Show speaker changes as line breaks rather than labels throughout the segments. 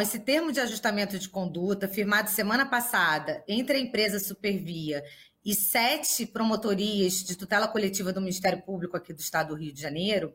Esse termo de ajustamento de conduta, firmado semana passada entre a empresa Supervia e sete promotorias de tutela coletiva do Ministério Público aqui do Estado do Rio de Janeiro,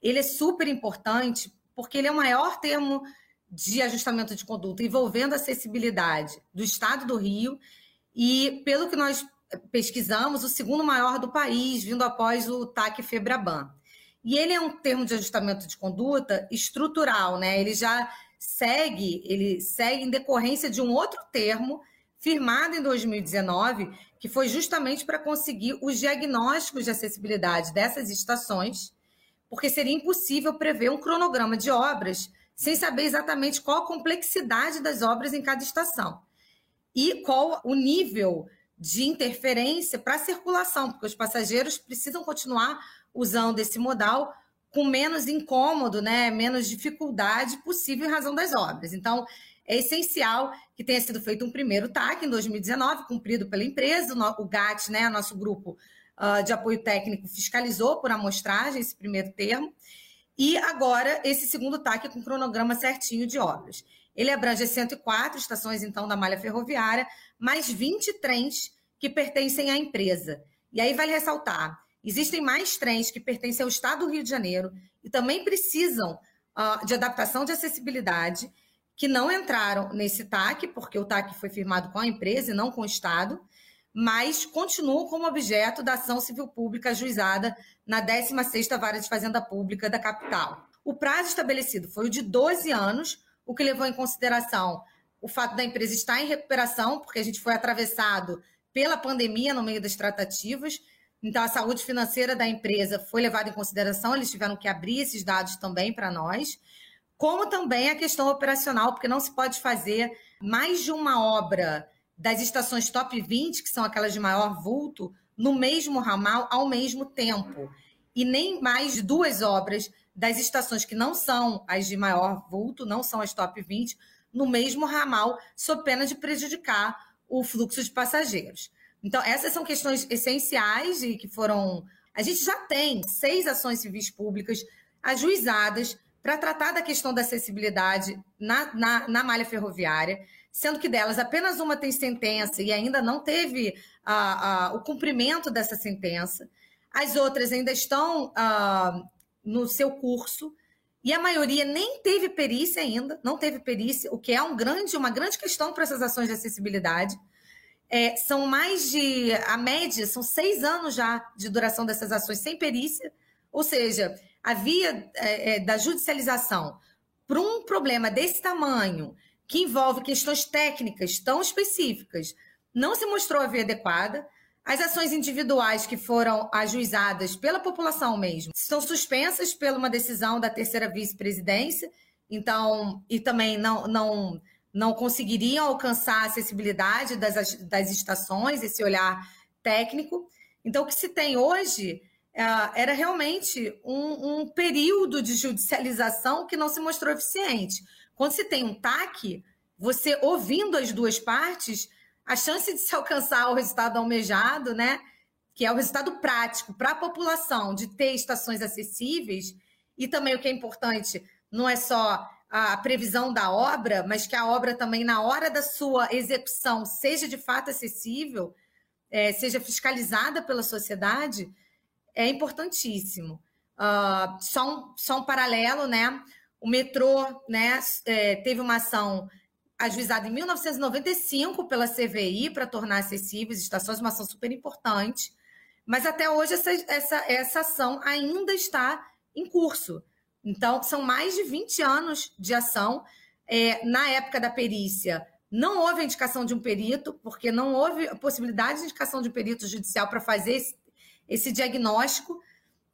ele é super importante porque ele é o maior termo de ajustamento de conduta envolvendo acessibilidade do Estado do Rio e, pelo que nós pesquisamos, o segundo maior do país, vindo após o TAC Febraban. E ele é um termo de ajustamento de conduta estrutural, né? Ele já segue, ele segue em decorrência de um outro termo firmado em 2019, que foi justamente para conseguir os diagnósticos de acessibilidade dessas estações, porque seria impossível prever um cronograma de obras sem saber exatamente qual a complexidade das obras em cada estação e qual o nível de interferência para a circulação, porque os passageiros precisam continuar usando esse modal com menos incômodo, né, menos dificuldade possível em razão das obras. Então, é essencial que tenha sido feito um primeiro TAC em 2019, cumprido pela empresa, o GAT, né, nosso grupo uh, de apoio técnico, fiscalizou por amostragem esse primeiro termo, e agora esse segundo TAC com cronograma certinho de obras. Ele abrange 104 estações, então, da malha ferroviária, mais 20 trens que pertencem à empresa. E aí vale ressaltar, Existem mais trens que pertencem ao Estado do Rio de Janeiro e também precisam uh, de adaptação de acessibilidade, que não entraram nesse TAC, porque o TAC foi firmado com a empresa e não com o Estado, mas continuam como objeto da ação civil pública ajuizada na 16ª Vara de Fazenda Pública da capital. O prazo estabelecido foi o de 12 anos, o que levou em consideração o fato da empresa estar em recuperação, porque a gente foi atravessado pela pandemia no meio das tratativas, então, a saúde financeira da empresa foi levada em consideração, eles tiveram que abrir esses dados também para nós, como também a questão operacional, porque não se pode fazer mais de uma obra das estações top 20, que são aquelas de maior vulto, no mesmo ramal ao mesmo tempo. E nem mais duas obras das estações que não são as de maior vulto, não são as top 20, no mesmo ramal, sob pena de prejudicar o fluxo de passageiros. Então, essas são questões essenciais e que foram. A gente já tem seis ações civis públicas ajuizadas para tratar da questão da acessibilidade na, na, na, malha ferroviária, sendo que delas apenas uma tem sentença e ainda não teve o cumprimento dessa sentença. As outras ainda estão uh, no seu curso e a maioria nem teve perícia ainda, não teve perícia, o que é um grande, uma grande questão para essas ações de acessibilidade. É, são mais de. A média são seis anos já de duração dessas ações sem perícia. Ou seja, a via é, é, da judicialização para um problema desse tamanho, que envolve questões técnicas tão específicas, não se mostrou a via adequada. As ações individuais que foram ajuizadas pela população mesmo estão suspensas por uma decisão da terceira vice-presidência, então, e também não, não não conseguiriam alcançar a acessibilidade das, das estações, esse olhar técnico. Então, o que se tem hoje é, era realmente um, um, período de judicialização que não se mostrou eficiente. Quando se tem um TAC, você ouvindo as duas partes, a chance de se alcançar o resultado almejado, né, que é o resultado prático para a população de ter estações acessíveis, e também o que é importante, não é só a previsão da obra, mas que a obra também, na hora da sua execução, seja de fato acessível, é, seja fiscalizada pela sociedade, é importantíssimo. Uh, só, um, só um paralelo, né? O metrô né, é, teve uma ação ajuizada em 1995 pela CVI para tornar acessíveis estações, uma ação super importante, mas até hoje essa, essa, essa ação ainda está em curso. Então, são mais de 20 anos de ação. É, na época da perícia, não houve a indicação de um perito, porque não houve a possibilidade de indicação de um perito judicial para fazer esse, esse diagnóstico,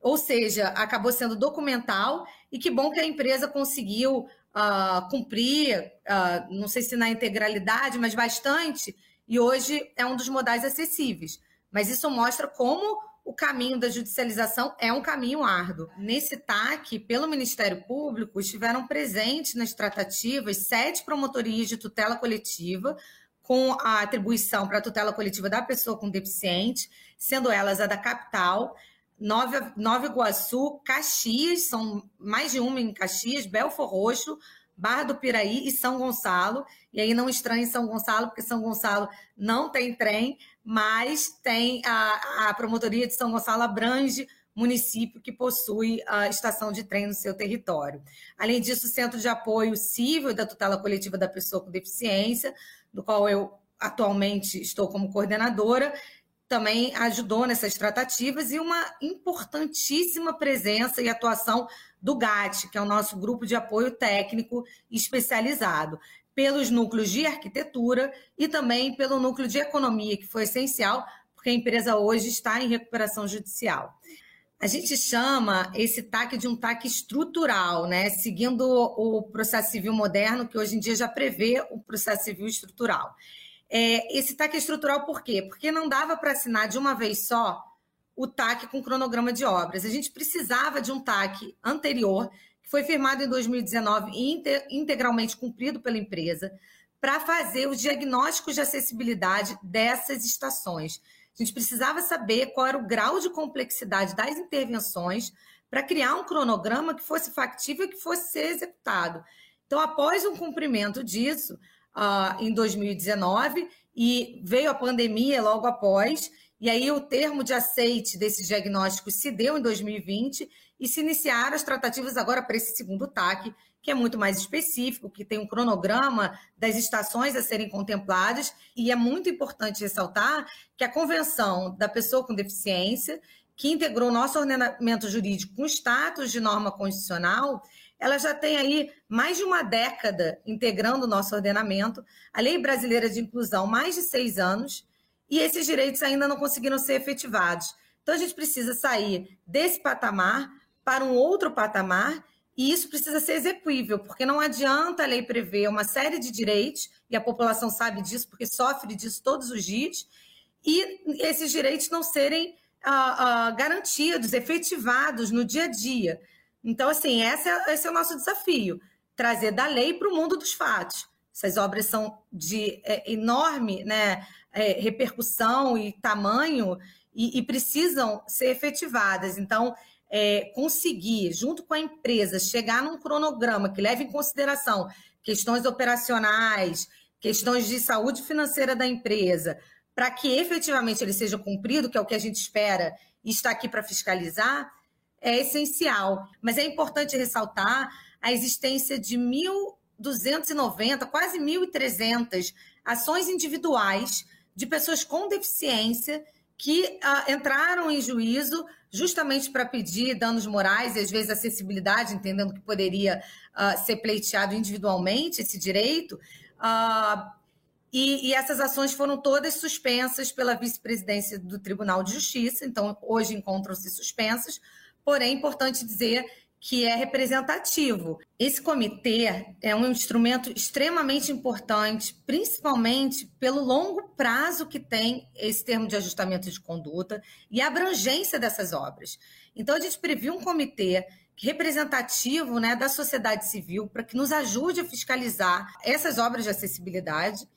ou seja, acabou sendo documental, e que bom que a empresa conseguiu uh, cumprir, uh, não sei se na integralidade, mas bastante, e hoje é um dos modais acessíveis. Mas isso mostra como o caminho da judicialização é um caminho árduo. Nesse TAC, pelo Ministério Público, estiveram presentes nas tratativas sete promotorias de tutela coletiva, com a atribuição para a tutela coletiva da pessoa com deficiente, sendo elas a da capital, Nova, Nova Iguaçu, Caxias, são mais de uma em Caxias, Belfor Roxo, Barra do Piraí e São Gonçalo. E aí não estranhe São Gonçalo, porque São Gonçalo não tem trem, mas tem a, a promotoria de São Gonçalo abrange município que possui a estação de trem no seu território. Além disso, o Centro de Apoio Civil da Tutela Coletiva da Pessoa com Deficiência, do qual eu atualmente estou como coordenadora, também ajudou nessas tratativas e uma importantíssima presença e atuação do GAT, que é o nosso grupo de apoio técnico especializado, pelos núcleos de arquitetura e também pelo núcleo de economia, que foi essencial, porque a empresa hoje está em recuperação judicial. A gente chama esse TAC de um TAC estrutural, né? Seguindo o processo civil moderno, que hoje em dia já prevê o processo civil estrutural. É, esse TAC é estrutural por quê? Porque não dava para assinar de uma vez só o TAC com cronograma de obras. A gente precisava de um TAC anterior, que foi firmado em 2019 e integralmente cumprido pela empresa, para fazer os diagnósticos de acessibilidade dessas estações. A gente precisava saber qual era o grau de complexidade das intervenções para criar um cronograma que fosse factível e que fosse ser executado. Então, após um cumprimento disso, uh, em 2019, e veio a pandemia logo após, e aí o termo de aceite desse diagnóstico se deu em 2020 e se iniciaram as tratativas agora para esse segundo TAC, que é muito mais específico, que tem um cronograma das estações a serem contempladas, e é muito importante ressaltar que a Convenção da Pessoa com Deficiência, que integrou nosso ordenamento jurídico com status de norma constitucional, ela já tem aí mais de uma década integrando o nosso ordenamento, a Lei Brasileira de Inclusão, mais de seis anos, e esses direitos ainda não conseguiram ser efetivados. Então, a gente precisa sair desse patamar para um outro patamar e isso precisa ser execuível, porque não adianta a lei prever uma série de direitos, e a população sabe disso, porque sofre disso todos os dias, e esses direitos não serem ah, ah, garantidos, efetivados no dia a dia. Então, assim, esse é, esse é o nosso desafio: trazer da lei para o mundo dos fatos. Essas obras são de é, enorme né, é, repercussão e tamanho e, e precisam ser efetivadas. Então, é, conseguir, junto com a empresa, chegar num cronograma que leve em consideração questões operacionais, questões de saúde financeira da empresa, para que efetivamente ele seja cumprido, que é o que a gente espera e está aqui para fiscalizar, é essencial. Mas é importante ressaltar a existência de 1.290, quase 1.300 ações individuais de pessoas com deficiência que uh, entraram em juízo justamente para pedir danos morais e às vezes acessibilidade, entendendo que poderia uh, ser pleiteado individualmente esse direito. Uh, e, e, essas ações foram todas suspensas pela vice-presidência do Tribunal de Justiça, então hoje encontram-se suspensas. Porém, é importante dizer que é representativo. Esse comitê é um instrumento extremamente importante, principalmente pelo longo prazo que tem esse termo de ajustamento de conduta e a abrangência dessas obras. Então, a gente previu um comitê representativo né, da sociedade civil para que nos ajude a fiscalizar essas obras de acessibilidade,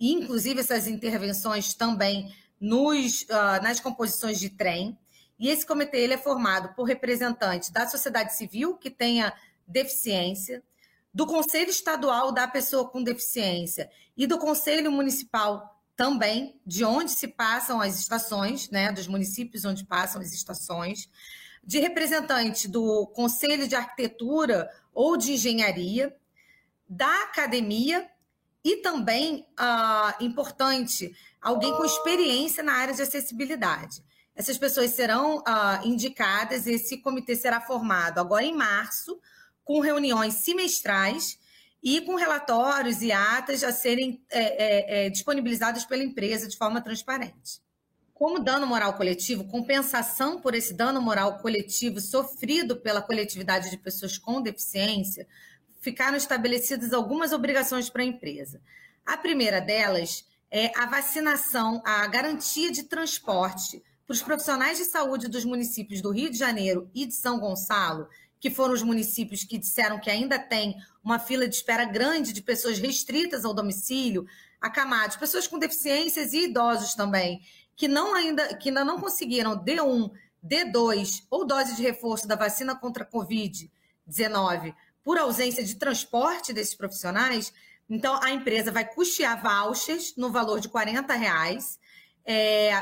inclusive essas intervenções também nos, uh, nas composições de trem. E esse comitê ele é formado por representantes da sociedade civil que tenha deficiência, do Conselho Estadual da Pessoa com Deficiência e do Conselho Municipal também, de onde se passam as estações, né, dos municípios onde passam as estações, de representante do Conselho de Arquitetura ou de Engenharia, da academia e também, ah, importante, alguém com experiência na área de acessibilidade. Essas pessoas serão uh, indicadas, esse comitê será formado agora em março, com reuniões semestrais e com relatórios e atas a serem é, é, é, disponibilizados pela empresa de forma transparente. Como dano moral coletivo, compensação por esse dano moral coletivo sofrido pela coletividade de pessoas com deficiência, ficaram estabelecidas algumas obrigações para a empresa. A primeira delas é a vacinação, a garantia de transporte para os profissionais de saúde dos municípios do Rio de Janeiro e de São Gonçalo, que foram os municípios que disseram que ainda tem uma fila de espera grande de pessoas restritas ao domicílio, acamados, pessoas com deficiências e idosos também, que não ainda que ainda não conseguiram D1, D2 ou dose de reforço da vacina contra a Covid-19, por ausência de transporte desses profissionais, então a empresa vai custear vouchers no valor de 40 reais, é,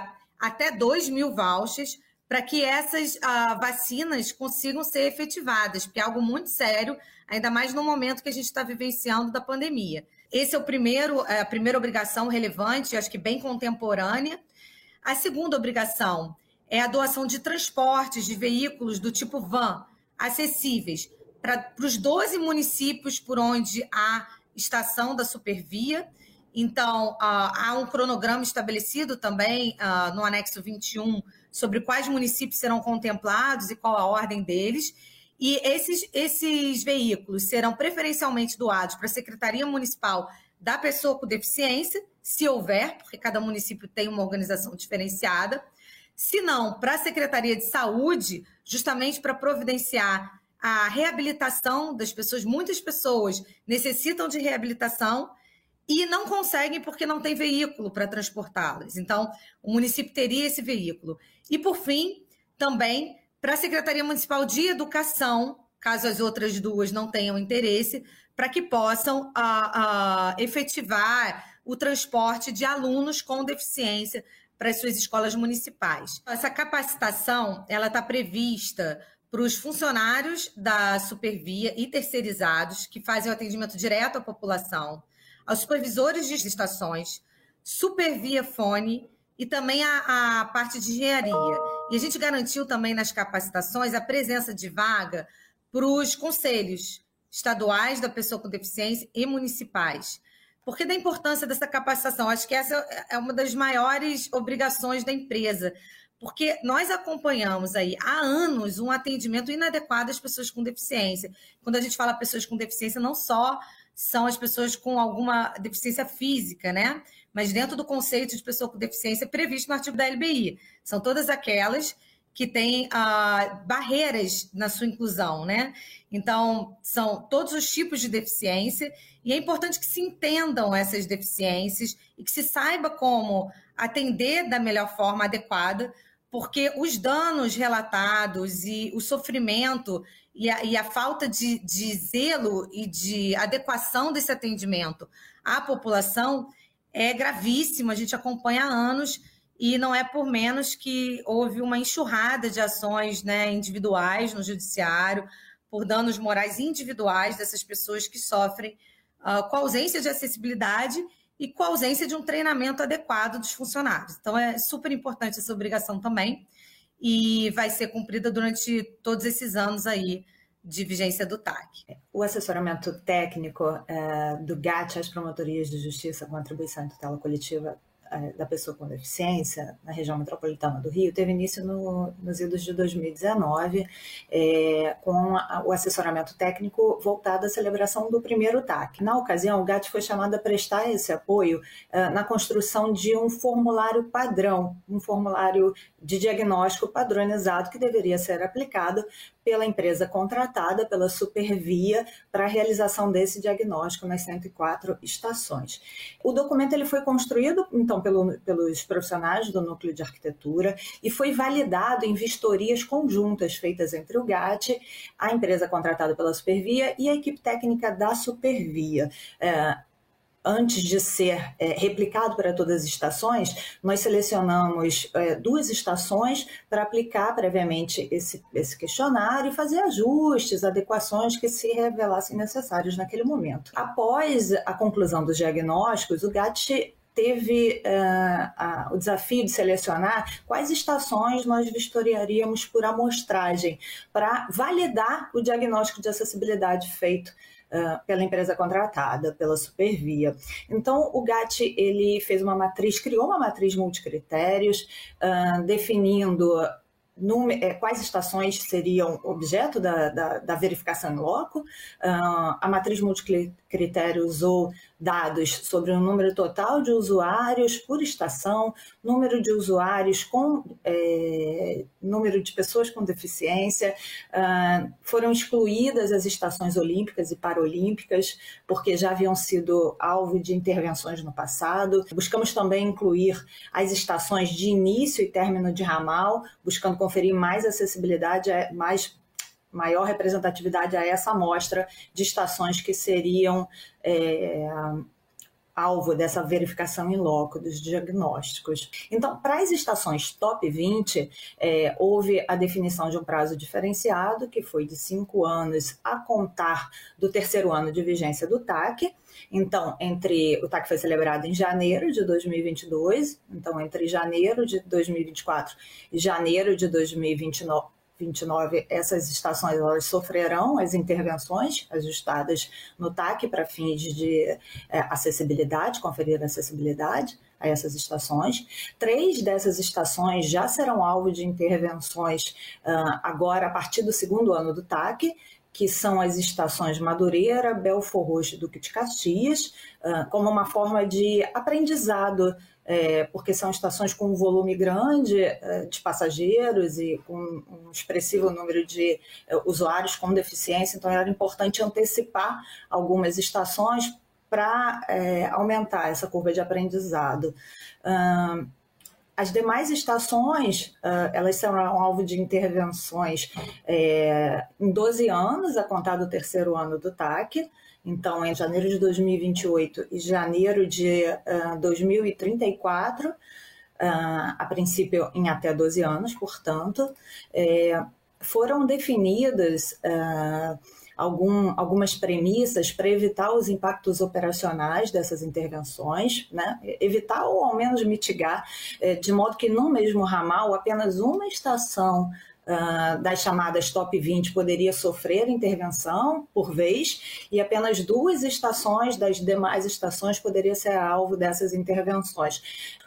até 2 mil vouchers, para que essas uh, vacinas consigam ser efetivadas, porque é algo muito sério, ainda mais no momento que a gente está vivenciando da pandemia. Esse é o primeiro, é a primeira obrigação relevante, acho que bem contemporânea. A segunda obrigação é a doação de transportes de veículos do tipo van acessíveis para os 12 municípios por onde há estação da Supervia. Então, uh, há um cronograma estabelecido também uh, no anexo 21 sobre quais municípios serão contemplados e qual a ordem deles. E esses, esses veículos serão preferencialmente doados para a Secretaria Municipal da Pessoa com Deficiência, se houver, porque cada município tem uma organização diferenciada. Se não, para a Secretaria de Saúde, justamente para providenciar a reabilitação das pessoas. Muitas pessoas necessitam de reabilitação e não conseguem porque não tem veículo para transportá-las. Então, o município teria esse veículo. E, por fim, também para a Secretaria Municipal de Educação, caso as outras duas não tenham interesse, para que possam a, a, efetivar o transporte de alunos com deficiência para as suas escolas municipais. Essa capacitação ela está prevista para os funcionários da Supervia e terceirizados que fazem o atendimento direto à população, aos supervisores de estações, Supervia Fone e também a, a parte de engenharia. E a gente garantiu também nas capacitações a presença de vaga para os conselhos estaduais da pessoa com deficiência e municipais. Porque da importância dessa capacitação? Acho que essa é uma das maiores obrigações da empresa, porque nós acompanhamos aí há anos um atendimento inadequado às pessoas com deficiência. Quando a gente fala pessoas com deficiência, não só são as pessoas com alguma deficiência física, né? Mas dentro do conceito de pessoa com deficiência previsto no artigo da LBI. São todas aquelas que têm ah, barreiras na sua inclusão, né? Então, são todos os tipos de deficiência, e é importante que se entendam essas deficiências e que se saiba como atender da melhor forma adequada porque os danos relatados e o sofrimento e a, e a falta de, de, zelo e de adequação desse atendimento à população é gravíssimo. A gente acompanha há anos e não é por menos que houve uma enxurrada de ações né, individuais no judiciário por danos morais individuais dessas pessoas que sofrem uh, com ausência de acessibilidade e com a ausência de um treinamento adequado dos funcionários. Então, é super importante essa obrigação também e vai ser cumprida durante todos esses anos aí de vigência do TAC.
O assessoramento técnico é, do GAT às promotorias de justiça com atribuição em tutela coletiva da pessoa com deficiência na região metropolitana do Rio teve início no, nos idos de 2019, é, com a, o assessoramento técnico voltado à celebração do primeiro TAC. Na ocasião, o GAT foi chamado a prestar esse apoio é, na construção de um formulário padrão, um formulário de diagnóstico padronizado que deveria ser aplicado pela empresa contratada, pela Supervia, para a realização desse diagnóstico nas 104 estações. O documento ele foi construído, então, pelo, pelos profissionais do Núcleo de Arquitetura e foi validado em vistorias conjuntas feitas entre o GAT, a empresa contratada pela Supervia e a equipe técnica da Supervia. É, antes de ser é, replicado para todas as estações, nós selecionamos é, duas estações para aplicar previamente esse, esse questionário e fazer ajustes, adequações que se revelassem necessários naquele momento. Após a conclusão dos diagnósticos, o GAT teve uh, o desafio de selecionar quais estações nós vistoriaríamos por amostragem para validar o diagnóstico de acessibilidade feito uh, pela empresa contratada, pela Supervia. Então, o GAT ele fez uma matriz, criou uma matriz multicritérios, definindo é, quais estações seriam objeto da, da, da verificação em loco. Uh, a matriz multicritério usou dados sobre o número total de usuários por estação, número de usuários com é, número de pessoas com deficiência. Uh, foram excluídas as estações olímpicas e paralímpicas, porque já haviam sido alvo de intervenções no passado. Buscamos também incluir as estações de início e término de ramal, buscando conferir mais acessibilidade, mais maior representatividade a essa amostra de estações que seriam é, alvo dessa verificação em loco dos diagnósticos. Então, para as estações top 20, é, houve a definição de um prazo diferenciado, que foi de cinco anos a contar do terceiro ano de vigência do TAC. Então, entre o TAC foi celebrado em janeiro de 2022, então entre janeiro de 2024 e janeiro de 2029, 29, essas estações elas sofrerão as intervenções ajustadas no TAC para fins de é, acessibilidade, conferir acessibilidade a essas estações. Três dessas estações já serão alvo de intervenções uh, agora a partir do segundo ano do TAC, que são as estações Madureira, Belfor Roxo e Duque de Caxias, uh, como uma forma de aprendizado é, porque são estações com um volume grande é, de passageiros e com um expressivo número de é, usuários com deficiência, então era importante antecipar algumas estações para é, aumentar essa curva de aprendizado. as demais estações, elas serão alvo de intervenções é, em 12 anos, a contar do terceiro ano do TAC, então, em janeiro de 2028 e janeiro de uh, 2034, uh, a princípio em até 12 anos, portanto, é, foram definidas uh, algum, algumas premissas para evitar os impactos operacionais dessas intervenções, né? evitar ou ao menos mitigar, é, de modo que no mesmo ramal apenas uma estação uh, das chamadas top 20 poderia sofrer intervenção por vez e apenas duas estações das demais estações poderia ser alvo dessas intervenções.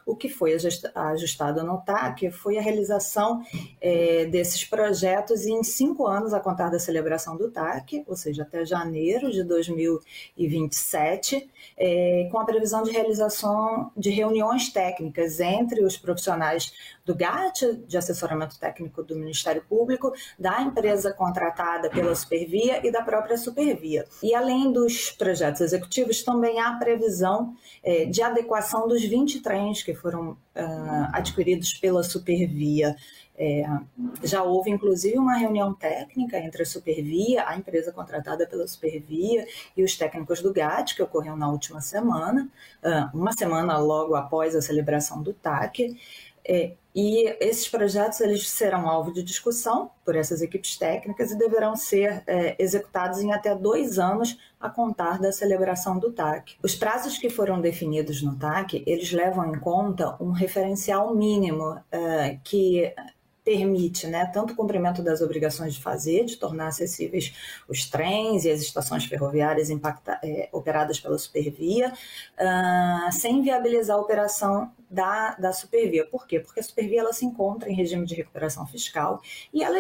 O que foi ajustado no TAC foi a realização é, desses projetos em cinco anos a contar da celebração do TAC, ou seja, até janeiro de 2027, é, com a previsão de realização de reuniões técnicas entre os profissionais do GAT, de assessoramento técnico do Ministério Público, da empresa contratada pela Supervia e da própria Supervia. E além dos projetos executivos, também há previsão é, de adequação dos 20 trens que foram uh, adquiridos pela Supervia. É, já houve, inclusive, uma reunião técnica entre a Supervia, a empresa contratada pela Supervia, e os técnicos do GAT, que ocorreu na última semana, uh, uma semana logo após a celebração do TAC. É, e esses projetos eles serão alvo de discussão por essas equipes técnicas e deverão ser é, executados em até dois anos a contar da celebração do TAC. Os prazos que foram definidos no TAC eles levam em conta um referencial mínimo é, que permite né, tanto o cumprimento das obrigações de fazer, de tornar acessíveis os trens e as estações ferroviárias impacta, é, operadas pela Supervia, uh, sem viabilizar a operação da, da Supervia. Por quê? Porque a Supervia ela se encontra em regime de recuperação fiscal e ela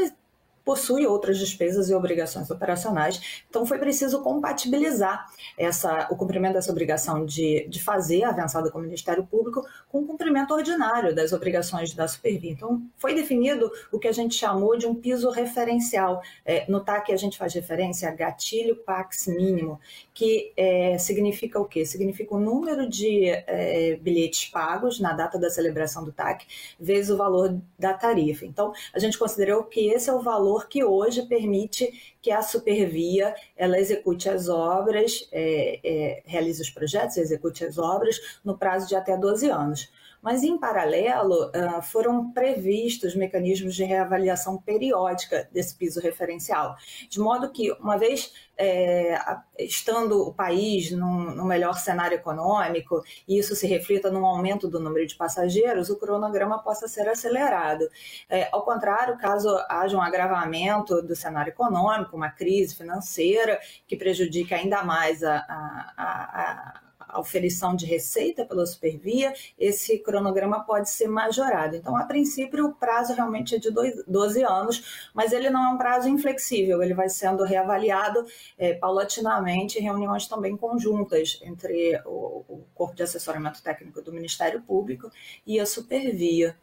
possui outras despesas e obrigações operacionais. Então, foi preciso compatibilizar essa, o cumprimento dessa obrigação de, de fazer a avançada com o Ministério Público com o cumprimento ordinário das obrigações da Supervia. Então, foi definido o que a gente chamou de um piso referencial. É, no TAC, a gente faz referência a gatilho PAX mínimo, que é, significa o quê? Significa o número de é, bilhetes pagos na data da celebração do TAC, vezes o valor da tarifa. Então, a gente considerou que esse é o valor valor que hoje permite que a Supervia ela execute as obras, é, é, realize os projetos, execute as obras no prazo de até 12 anos. Mas, em paralelo, foram previstos mecanismos de reavaliação periódica desse piso referencial, de modo que, uma vez é, estando o país num, num, melhor cenário econômico e isso se reflita num aumento do número de passageiros, o cronograma possa ser acelerado. É, ao contrário, caso haja um agravamento do cenário econômico, uma crise financeira que prejudique ainda mais a, a, a a oferição de receita pela Supervia, esse cronograma pode ser majorado. Então, a princípio, o prazo realmente é de 12 anos, mas ele não é um prazo inflexível, ele vai sendo reavaliado é, paulatinamente em reuniões também conjuntas entre o, o Corpo de Assessoramento Técnico do Ministério Público e a Supervia.